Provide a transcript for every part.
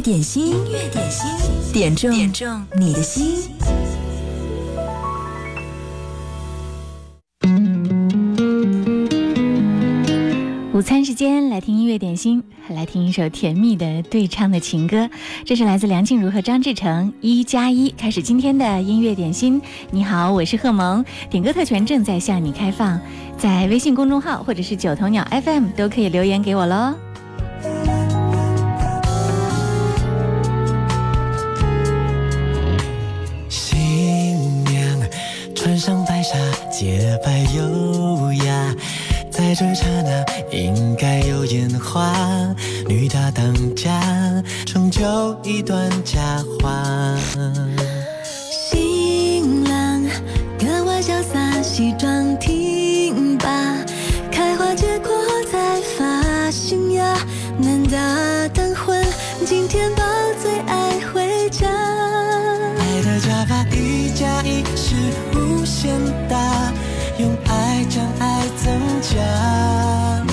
点心音乐点心点中点中你的心。午餐时间来听音乐点心来听一首甜蜜的对唱的情歌这是来自梁静茹和张志成一加一开始今天的音乐点心。你好我是贺萌。点歌特权正在向你开放在微信公众号或者是九头鸟 fm 都可以留言给我喽上白纱，洁白优雅。在这刹那，应该有烟花。女大当家，成就一段佳话。新郎，格外潇洒，西装挺拔，开花结果才发新芽。男大当婚，今天把最爱。简单用爱将爱增加。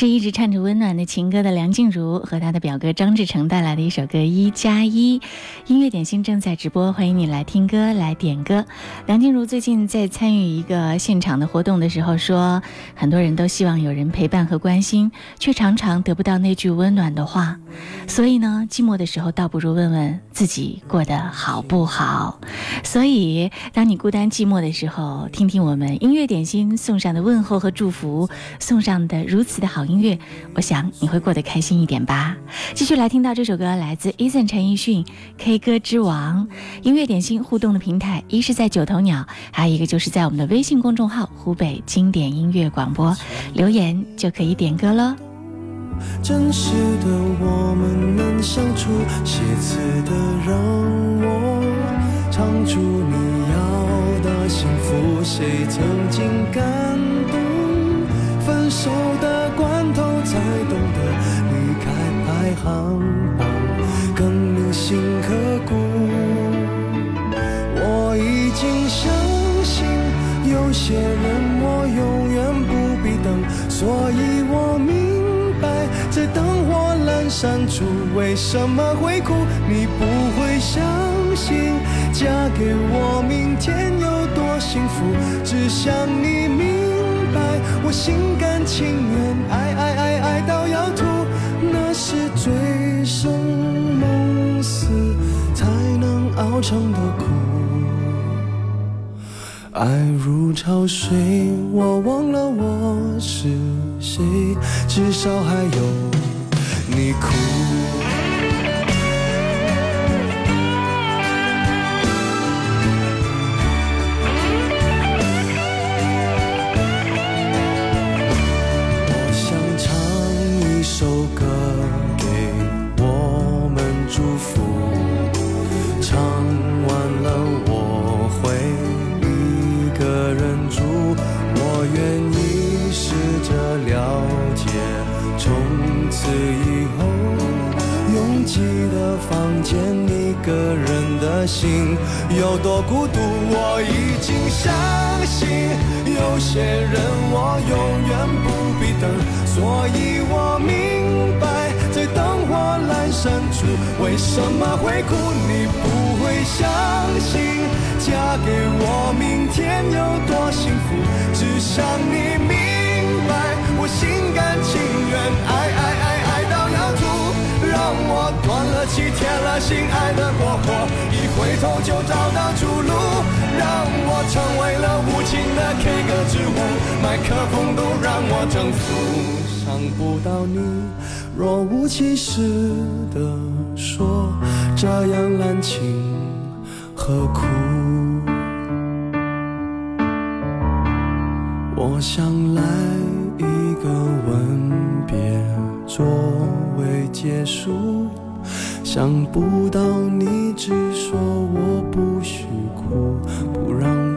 是一直唱着温暖的情歌的梁静茹和她的表哥张志成带来的一首歌《一加一》。音乐点心正在直播，欢迎你来听歌来点歌。梁静茹最近在参与一个现场的活动的时候说，很多人都希望有人陪伴和关心，却常常得不到那句温暖的话。所以呢，寂寞的时候倒不如问问自己过得好不好。所以，当你孤单寂寞的时候，听听我们音乐点心送上的问候和祝福，送上的如此的好。音乐，我想你会过得开心一点吧。继续来听到这首歌，来自 Eason 陈奕迅《K 歌之王》。音乐点心互动的平台，一是在九头鸟，还有一个就是在我们的微信公众号“湖北经典音乐广播”，留言就可以点歌喽。真实的我们能相处，写词的让我唱出你要的幸福。谁曾经感动？分手的关头。才懂得离开排行榜更铭心刻骨。我已经相信有些人我永远不必等，所以我明白在灯火阑珊处为什么会哭。你不会相信嫁给我明天有多幸福，只想你明白我心甘情愿爱爱爱。到要吐，那是醉生梦死才能熬成的苦。爱如潮水，我忘了我是谁，至少还有你哭。见一个人的心有多孤独，我已经相信有些人我永远不必等，所以我明白在灯火阑珊处为什么会哭。你不会相信嫁给我明天有多幸福，只想你明可风都让我征服。想不到你若无其事的说，这样滥情何苦？我想来一个吻别作为结束。想不到你只说我不许哭，不让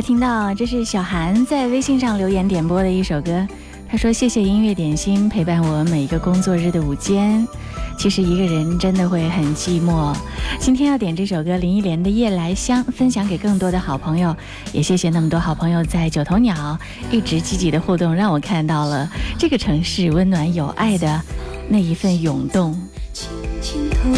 听到，这是小韩在微信上留言点播的一首歌。他说：“谢谢音乐点心陪伴我每一个工作日的午间。”其实一个人真的会很寂寞。今天要点这首歌林忆莲的《夜来香》，分享给更多的好朋友。也谢谢那么多好朋友在九头鸟一直积极的互动，让我看到了这个城市温暖有爱的那一份涌动。轻轻投入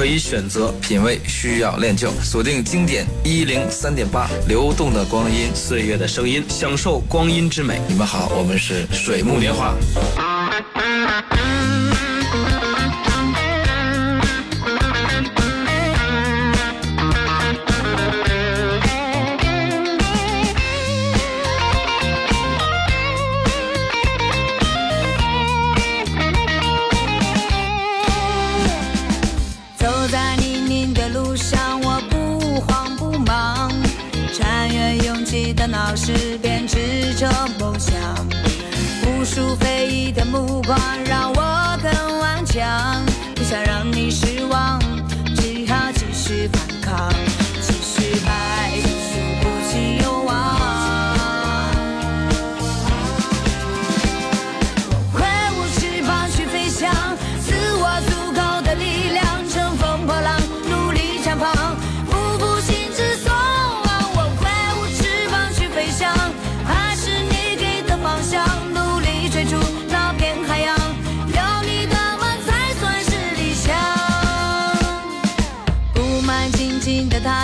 可以选择品味，需要练就。锁定经典一零三点八，流动的光阴，岁月的声音，享受光阴之美。你们好，我们是水木年华。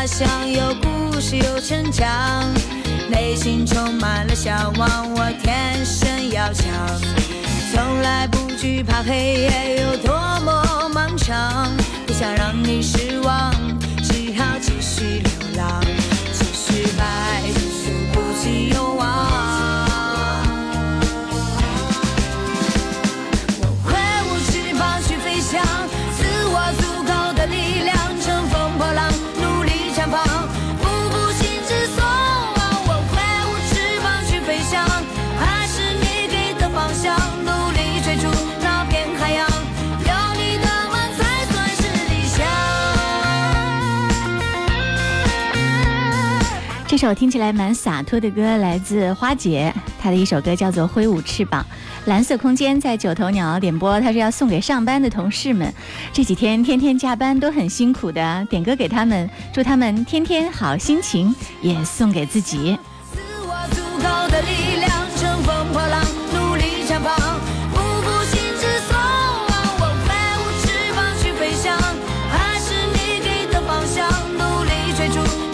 他乡有故事有成长，内心充满了向往。我天生要强，从来不惧怕黑夜有多么漫长。不想让你失望，只好继续流浪，继续爱，继续鼓起勇往。这首听起来蛮洒脱的歌来自花姐，她的一首歌叫做《挥舞翅膀》。蓝色空间在九头鸟点播，她说要送给上班的同事们，这几天天天加班都很辛苦的，点歌给他们，祝他们天天好心情，也送给自己。昨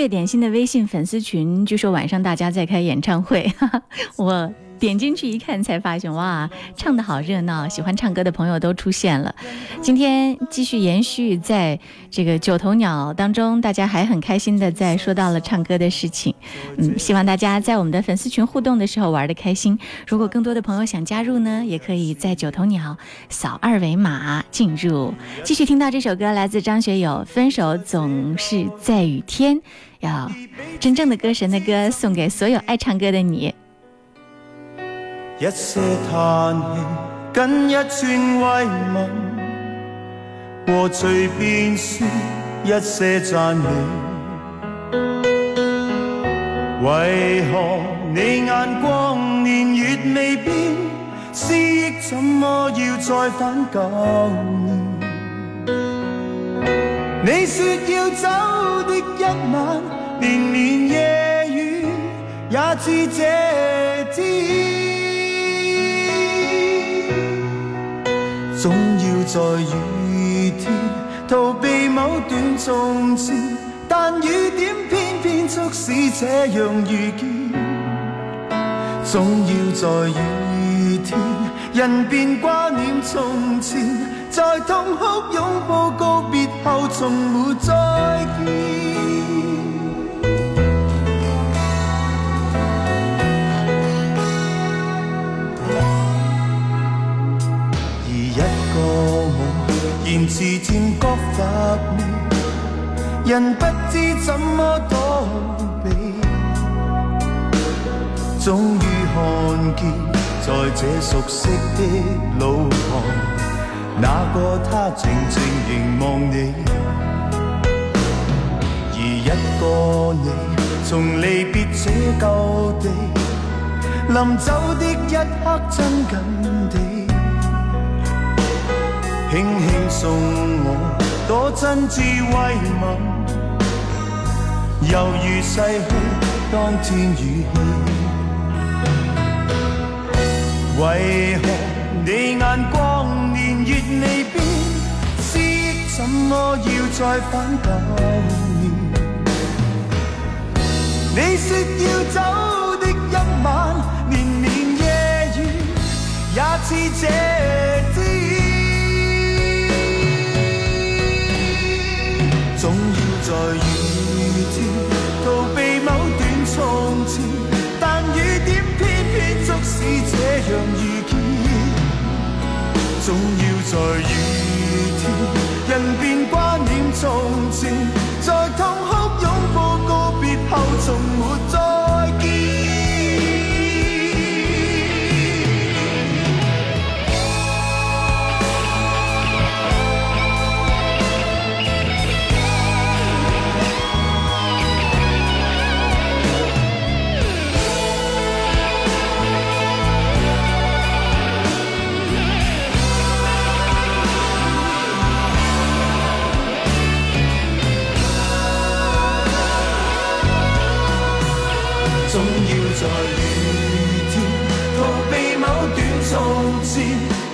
的音乐点心的微信粉丝群，据说晚上大家在开演唱会，我。点进去一看，才发现哇，唱的好热闹！喜欢唱歌的朋友都出现了。今天继续延续在这个九头鸟当中，大家还很开心的在说到了唱歌的事情。嗯，希望大家在我们的粉丝群互动的时候玩的开心。如果更多的朋友想加入呢，也可以在九头鸟扫二维码进入。继续听到这首歌，来自张学友，《分手总是在雨天》，要真正的歌神的歌送给所有爱唱歌的你。一些叹气，跟一串慰问，和随便说一些赞美。为何你眼光年月未变，思忆怎么要再返旧年？你说要走的一晚，连绵夜雨也知这天。总要在雨天逃避某段从前，但雨点偏偏促使这样遇见。总要在雨天，人便挂念从前，在痛哭拥抱告别后，从没再见。然渐渐觉乏味，人不知怎么躲避，终于看见在这熟悉的路旁，那个他静静凝望你，而一个你从离别这旧地，临走的一刻真紧。轻轻送我，多真挚慰问，犹如逝去当天语气。为何你眼光年月未变，思忆怎么要再返旧年？你说要走的一晚，年年夜雨也似这在雨天逃避某段从前，但雨点偏偏促使这样遇见。总要在雨天，人便挂念从前，在痛哭拥抱告别后，从没总要在雨天逃避某段从前，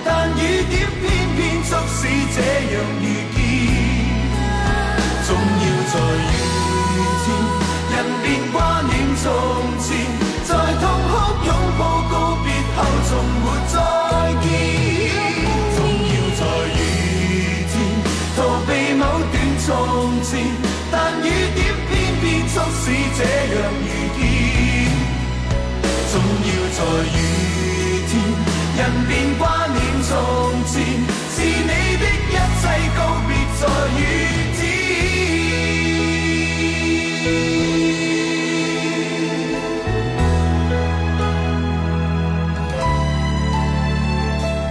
但雨点偏偏促使这样遇见。总要在雨天，人便挂念从前，在痛哭拥抱告别后，从没再見。總要在雨天逃避某段從前，但雨點偏偏促使這樣遇見。總要在雨天，人便掛念從前，是你的一切告別在雨天。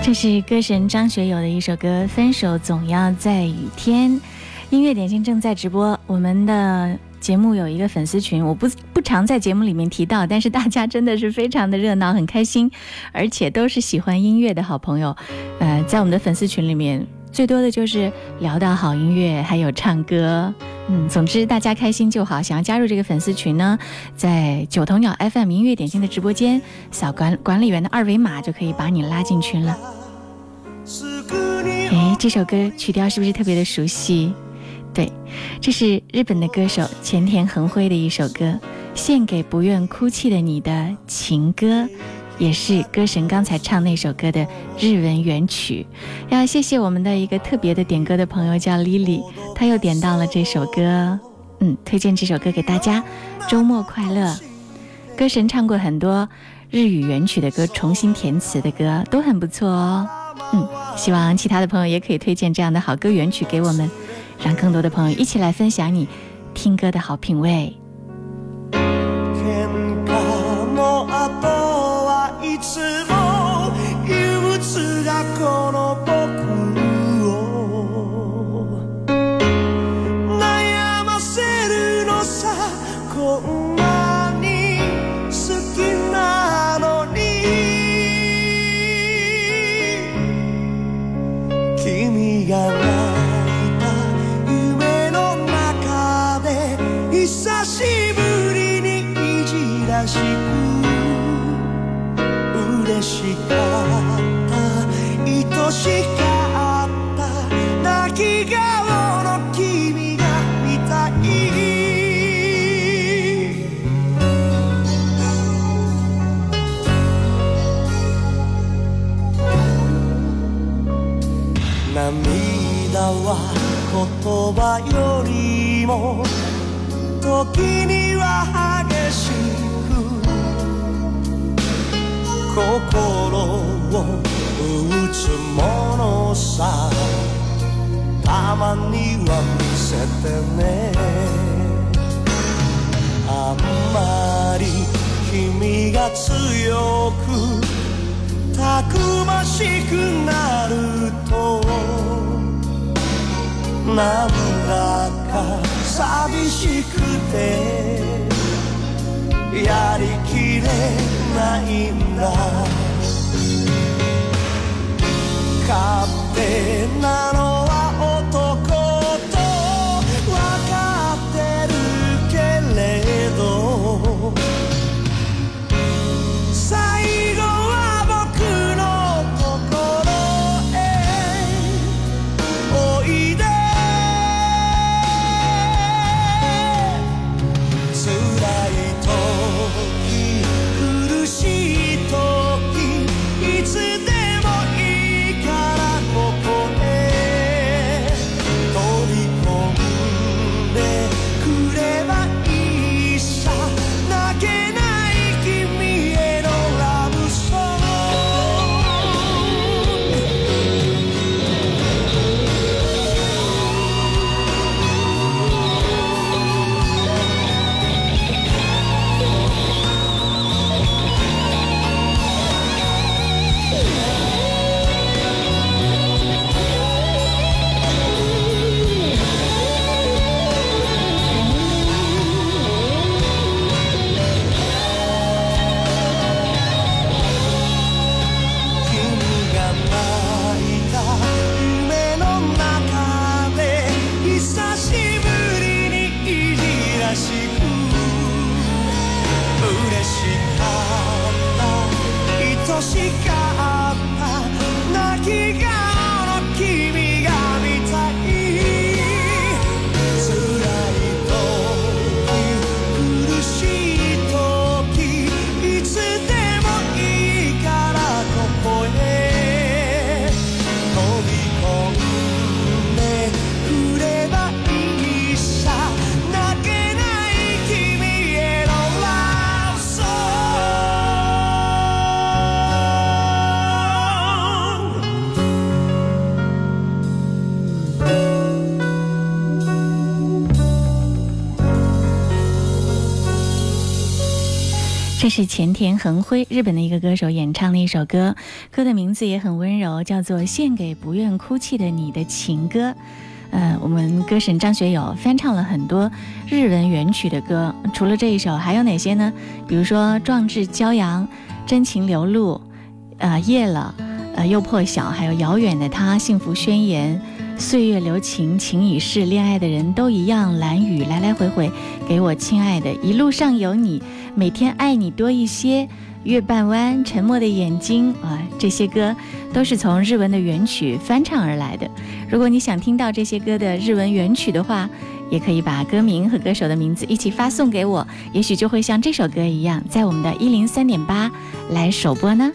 这是歌神张学友的一首歌《分手总要在雨天》。音乐点心正在直播，我们的节目有一个粉丝群，我不不常在节目里面提到，但是大家真的是非常的热闹，很开心，而且都是喜欢音乐的好朋友。呃，在我们的粉丝群里面，最多的就是聊到好音乐，还有唱歌。嗯，总之大家开心就好。想要加入这个粉丝群呢，在九头鸟 FM 音乐点心的直播间扫管管理员的二维码就可以把你拉进群了。哎，这首歌曲调是不是特别的熟悉？对，这是日本的歌手前田恒辉的一首歌，《献给不愿哭泣的你的情歌》，也是歌神刚才唱那首歌的日文原曲。要谢谢我们的一个特别的点歌的朋友叫 Lily，她又点到了这首歌，嗯，推荐这首歌给大家，周末快乐。歌神唱过很多日语原曲的歌，重新填词的歌都很不错哦。嗯，希望其他的朋友也可以推荐这样的好歌原曲给我们。让更多的朋友一起来分享你听歌的好品味。らしく嬉しかった愛しかった泣き顔の君が見たい。涙は言葉よりも時には激しく心を打つものさたまには見せてね。あんまり君が強くたくましくなるとなんだか寂しくて。やりきれないんだ。勝手なの是前田恒辉，日本的一个歌手演唱的一首歌，歌的名字也很温柔，叫做《献给不愿哭泣的你的情歌》。呃，我们歌神张学友翻唱了很多日文原曲的歌，除了这一首，还有哪些呢？比如说《壮志骄阳》《真情流露》呃，夜了，呃，又破晓，还有遥远的他，幸福宣言。岁月留情，情已逝，恋爱的人都一样。蓝雨来来回回，给我亲爱的，一路上有你，每天爱你多一些。月半弯，沉默的眼睛啊，这些歌都是从日文的原曲翻唱而来的。如果你想听到这些歌的日文原曲的话，也可以把歌名和歌手的名字一起发送给我，也许就会像这首歌一样，在我们的一零三点八来首播呢。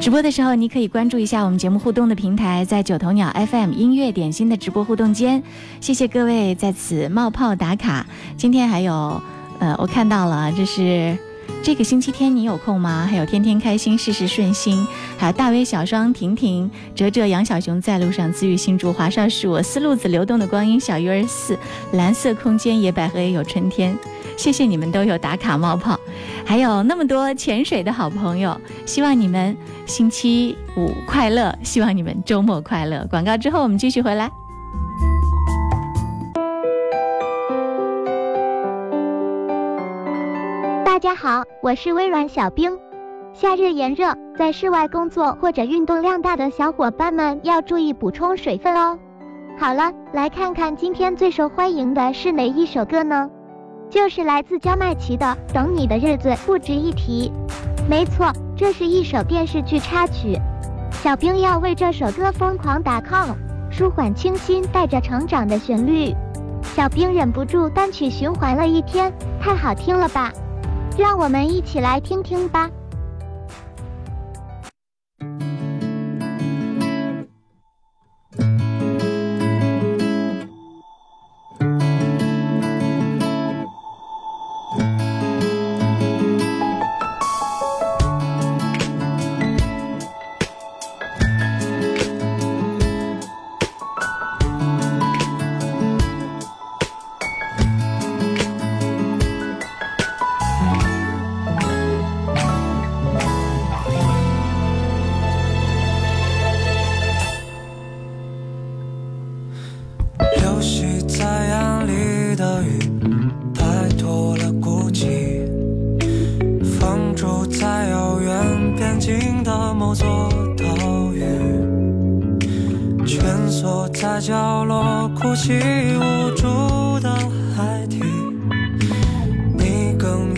直播的时候，你可以关注一下我们节目互动的平台，在九头鸟 FM 音乐点心的直播互动间。谢谢各位在此冒泡打卡。今天还有，呃，我看到了，这是这个星期天你有空吗？还有天天开心，事事顺心，还有大威小双、婷婷、哲哲、杨小熊在路上，自愈新竹、华少是我，思路子流动的光阴，小鱼儿四，蓝色空间，野百合也有春天。谢谢你们都有打卡冒泡，还有那么多潜水的好朋友，希望你们星期五快乐，希望你们周末快乐。广告之后我们继续回来。大家好，我是微软小冰。夏日炎热，在室外工作或者运动量大的小伙伴们要注意补充水分哦。好了，来看看今天最受欢迎的是哪一首歌呢？就是来自焦麦琪的《等你的日子不值一提》。没错，这是一首电视剧插曲。小冰要为这首歌疯狂打 call，舒缓清新、带着成长的旋律。小冰忍不住单曲循环了一天，太好听了吧！让我们一起来听听吧。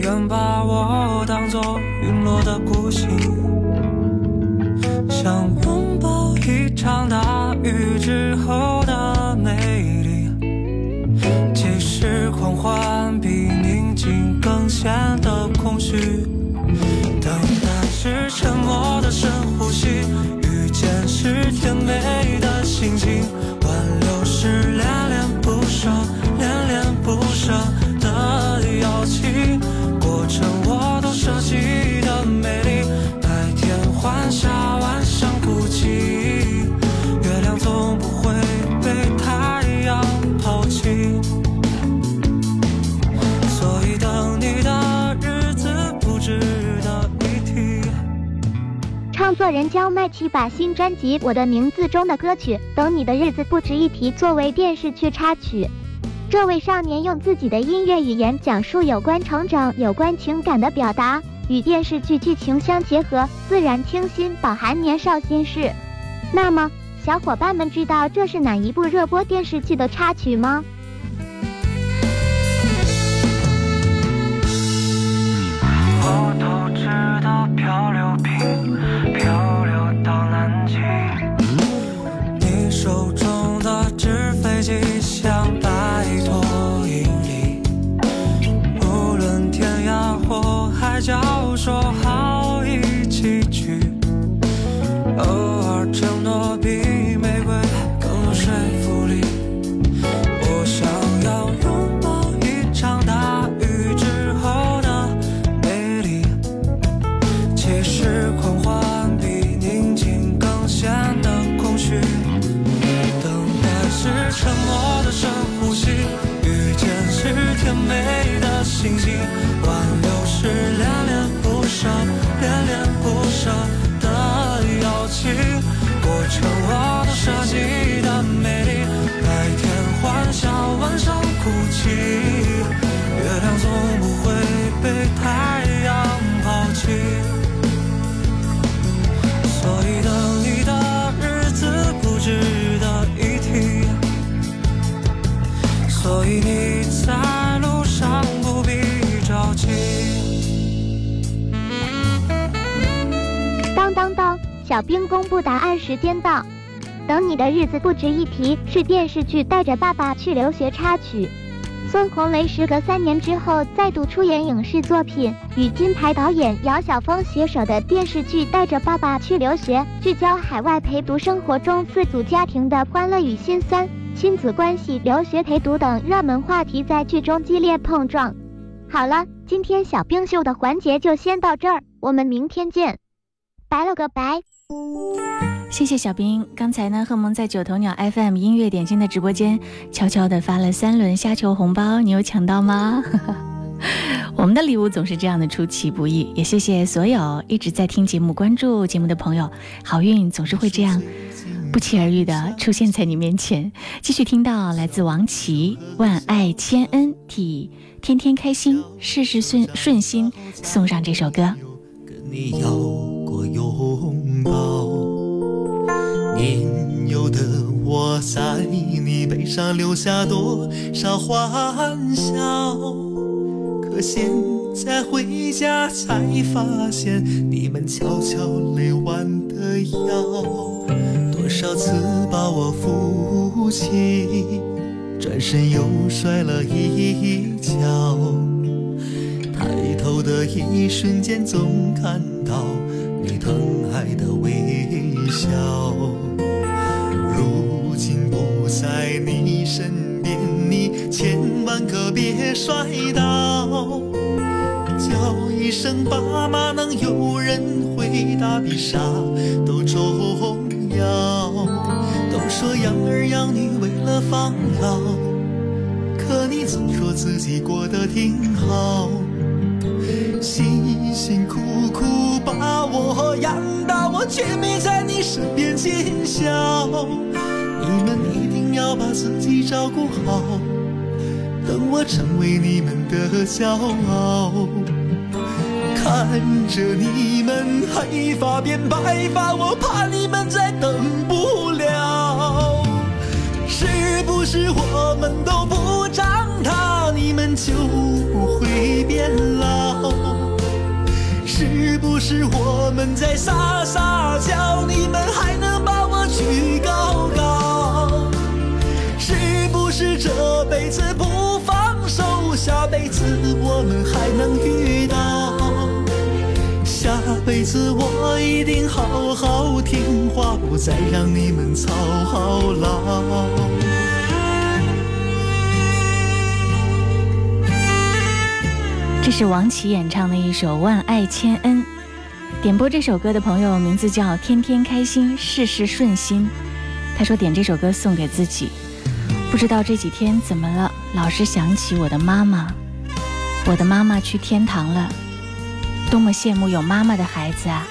愿把我当作陨落的孤星，想拥抱一场大雨之后的美丽，即使狂欢比宁静更显得空虚。等待是沉默的深呼吸，遇见是甜美的心情，创作人焦麦琪把新专辑《我的名字》中的歌曲《等你的日子不值一提》作为电视剧插曲。这位少年用自己的音乐语言讲述有关成长、有关情感的表达，与电视剧剧情相结合，自然清新，饱含年少心事。那么，小伙伴们知道这是哪一部热播电视剧的插曲吗？我都知道漂流瓶 down 星星小兵公布答案时间到。等你的日子不值一提是电视剧《带着爸爸去留学》插曲。孙红雷时隔三年之后再度出演影视作品，与金牌导演姚晓峰携手的电视剧《带着爸爸去留学》，聚焦海外陪读生活中四组家庭的欢乐与心酸、亲子关系、留学陪读等热门话题在剧中激烈碰撞。好了，今天小冰秀的环节就先到这儿，我们明天见，拜了个拜。谢谢小兵。刚才呢，贺萌在九头鸟 FM 音乐点心的直播间悄悄地发了三轮虾球红包，你有抢到吗？我们的礼物总是这样的出其不意，也谢谢所有一直在听节目、关注节目的朋友，好运总是会这样不期而遇的出现在你面前。继续听到来自王琦《万爱千恩》，替天天开心、事事顺顺心送上这首歌。你要过抱。年幼的我在你背上留下多少欢笑，可现在回家才发现，你们悄悄累弯的腰，多少次把我扶起，转身又摔了一跤。抬头的一瞬间，总看到你疼爱的微笑。如今不在你身边，你千万可别摔倒。叫一声爸妈，能有人回答，比啥都重要。都说养儿养女为了防老，可你总说自己过得挺好。心辛辛苦苦把我养大我却没在你身边尽孝你们一定要把自己照顾好等我成为你们的骄傲。看着你们黑发变白发我怕你们再等不了是不是我们都不长大你们就不会变老？不是我们在撒撒娇，你们还能把我举高高？是不是这辈子不放手，下辈子我们还能遇到？下辈子我一定好好听话，不再让你们操劳。这是王琦演唱的一首《万爱千恩》，点播这首歌的朋友名字叫天天开心，事事顺心。他说点这首歌送给自己，不知道这几天怎么了，老是想起我的妈妈。我的妈妈去天堂了，多么羡慕有妈妈的孩子啊！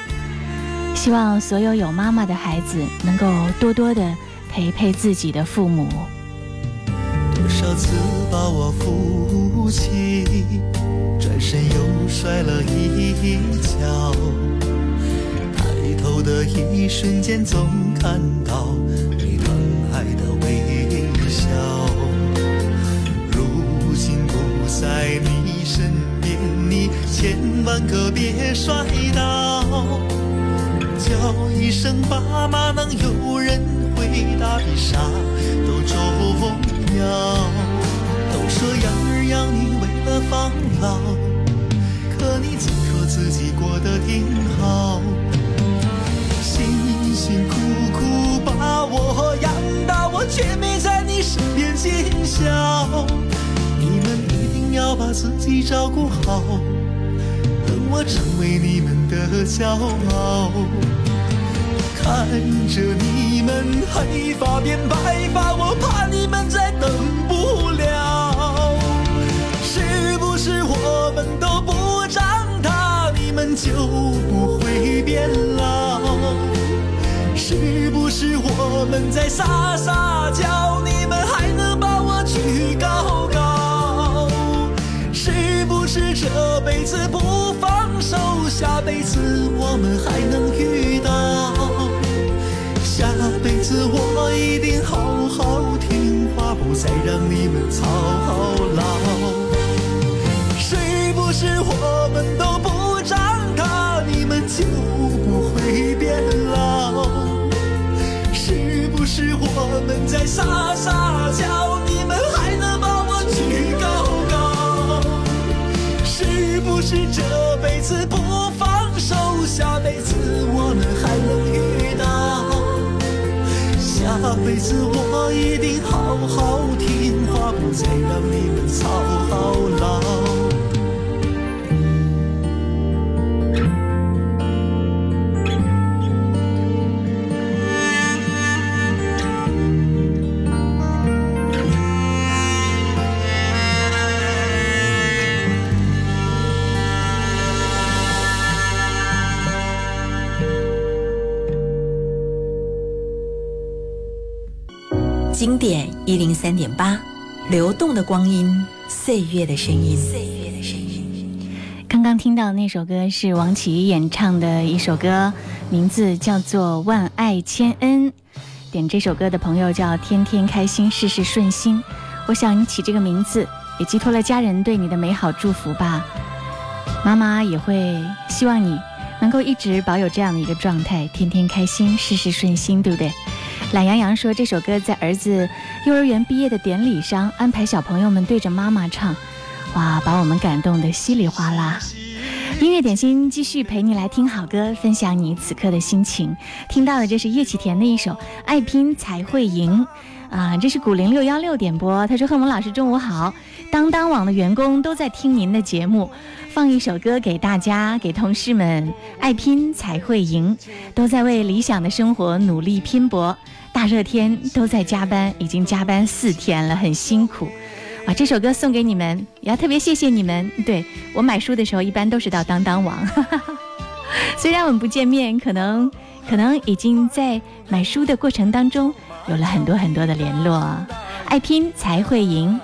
希望所有有妈妈的孩子能够多多的陪陪自己的父母。多少次把我扶起。身又摔了一跤，抬头的一瞬间，总看到你疼爱的微笑。如今不在你身边，你千万可别摔倒。叫一声爸妈，能有人回答比啥都重要。都说养儿养女为了防老，可你总说自己过得挺好，辛辛苦苦把我养大，我却没在你身边尽孝。你们一定要把自己照顾好，等我成为你们的骄傲。看着你们黑发变白发，我怕你们再等不了。是不是我们都不就不会变老？是不是我们在撒撒娇，你们还能把我举高高？是不是这辈子不放手，下辈子我们还能遇到？下辈子我一定好好听话，不再让你们操劳。是不是我，就不会变老？是不是我们在撒撒娇，你们还能把我举高高？是不是这辈子不放手，下辈子我们还能遇到？下辈子我一定好好听话，不再让你们操劳。典一零三点八，流动的光阴，岁月的声音。岁月的声音。刚刚听到那首歌是王琦演唱的一首歌，名字叫做《万爱千恩》。点这首歌的朋友叫天天开心，事事顺心。我想你起这个名字，也寄托了家人对你的美好祝福吧。妈妈也会希望你能够一直保有这样的一个状态，天天开心，事事顺心，对不对？懒羊羊说：“这首歌在儿子幼儿园毕业的典礼上安排小朋友们对着妈妈唱，哇，把我们感动得稀里哗啦。”音乐点心继续陪你来听好歌，分享你此刻的心情。听到的这是叶启田的一首《爱拼才会赢》啊，这是古零六幺六点播。他说：“贺蒙老师中午好，当当网的员工都在听您的节目，放一首歌给大家，给同事们。爱拼才会赢，都在为理想的生活努力拼搏。”大热天都在加班，已经加班四天了，很辛苦。哇，这首歌送给你们，也要特别谢谢你们。对我买书的时候，一般都是到当当网。虽然我们不见面，可能可能已经在买书的过程当中有了很多很多的联络。爱拼才会赢。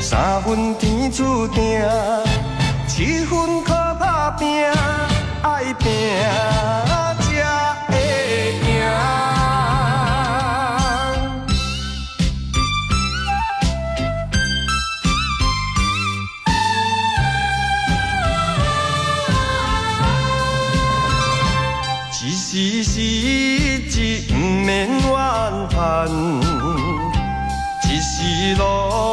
三分天注定，七分靠打拼，爱拼。一路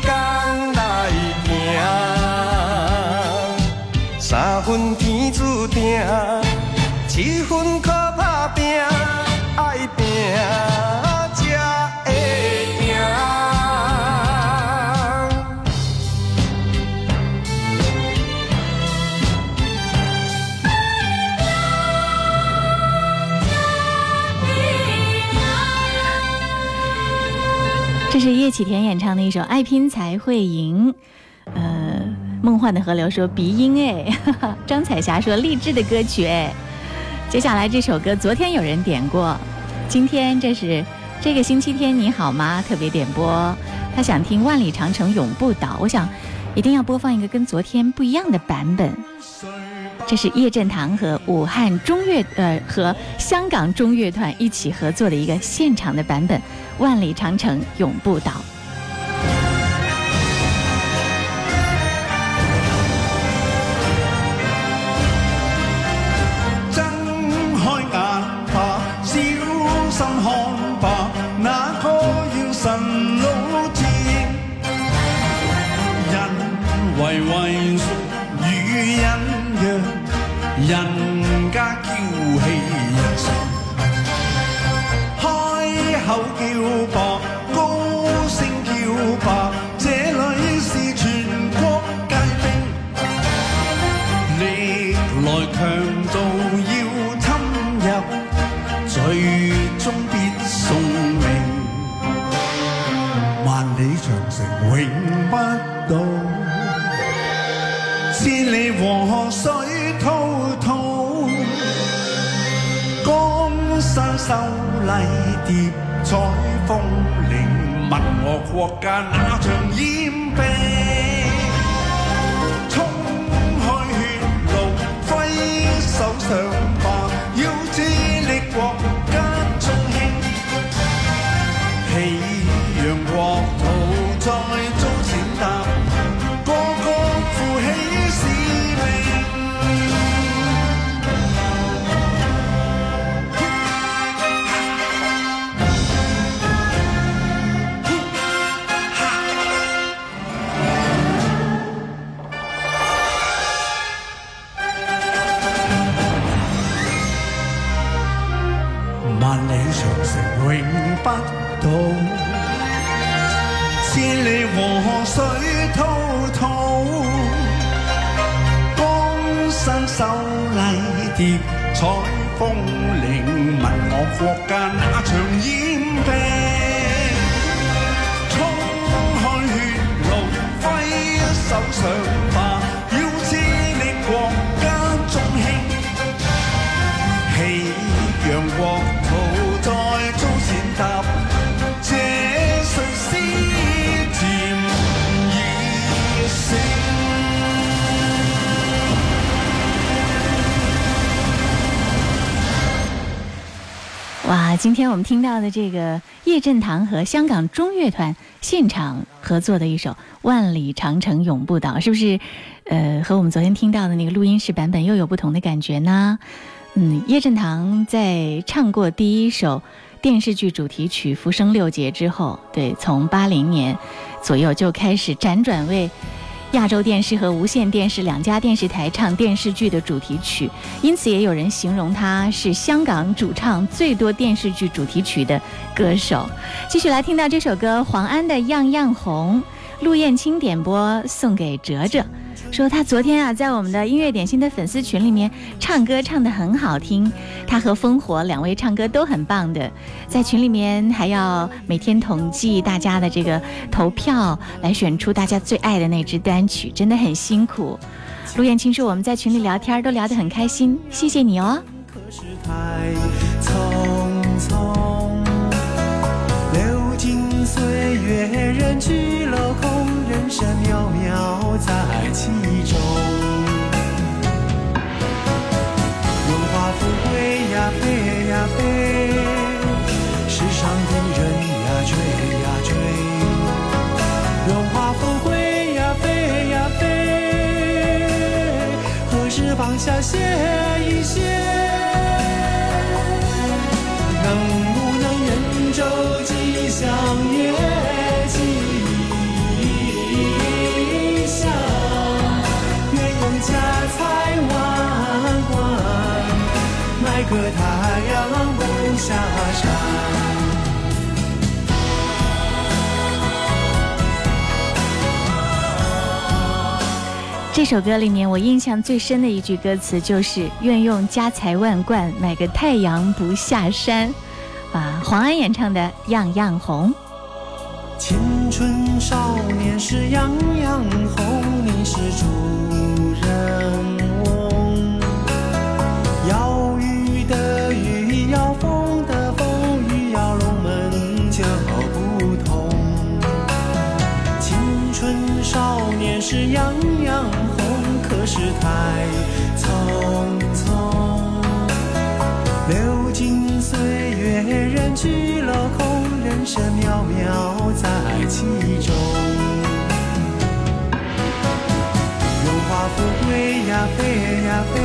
天来行。三分天注定，七分靠叶启田演唱的一首《爱拼才会赢》。呃，梦幻的河流说鼻音哎，张彩霞说励志的歌曲哎。接下来这首歌昨天有人点过，今天这是这个星期天你好吗？特别点播，他想听《万里长城永不倒》，我想一定要播放一个跟昨天不一样的版本。这是叶振棠和武汉中乐呃和香港中乐团一起合作的一个现场的版本，《万里长城永不倒》。丽蝶在风里，问我国家哪场演？不倒，千里河水滔滔。江山秀丽叠彩峰岭，问我国家哪場掩蔽？衝開血路，揮手上今天我们听到的这个叶振棠和香港中乐团现场合作的一首《万里长城永不倒》，是不是？呃，和我们昨天听到的那个录音室版本又有不同的感觉呢？嗯，叶振棠在唱过第一首电视剧主题曲《浮生六劫》之后，对，从八零年左右就开始辗转为亚洲电视和无线电视两家电视台唱电视剧的主题曲，因此也有人形容他是香港主唱最多电视剧主题曲的歌手。继续来听到这首歌，黄安的《样样红》，陆燕青点播送给哲哲。说他昨天啊，在我们的音乐点心的粉丝群里面唱歌唱得很好听，他和烽火两位唱歌都很棒的，在群里面还要每天统计大家的这个投票，来选出大家最爱的那支单曲，真的很辛苦。陆燕青说我们在群里聊天都聊得很开心，谢谢你哦。可是太匆匆山，渺渺在其中。荣华富贵呀，飞呀飞，世上的人呀，追呀追。荣华富贵呀，飞呀飞，何时放下歇一歇？能不能人舟吉祥夜买个太阳不下山。这首歌里面，我印象最深的一句歌词就是“愿用家财万贯买个太阳不下山”，啊，黄安演唱的《样样红》。青春少年是样样红，你是主少年时样样红，可是太匆匆。流金岁月，人去楼空，人生渺渺在其中。荣华富贵呀，飞呀飞，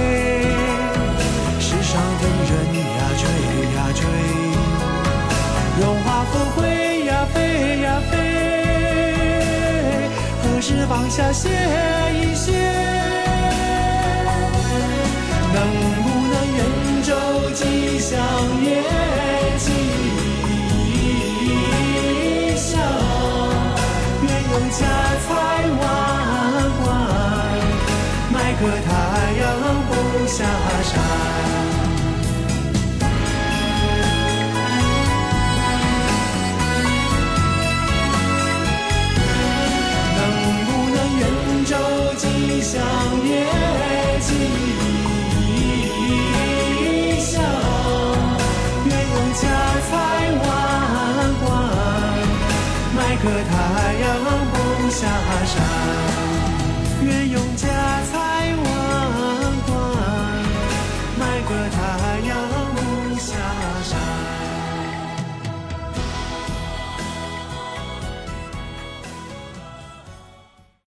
下歇一歇？能不能圆周吉祥月吉祥？愿用家财万贯，买个太阳不下山。下海上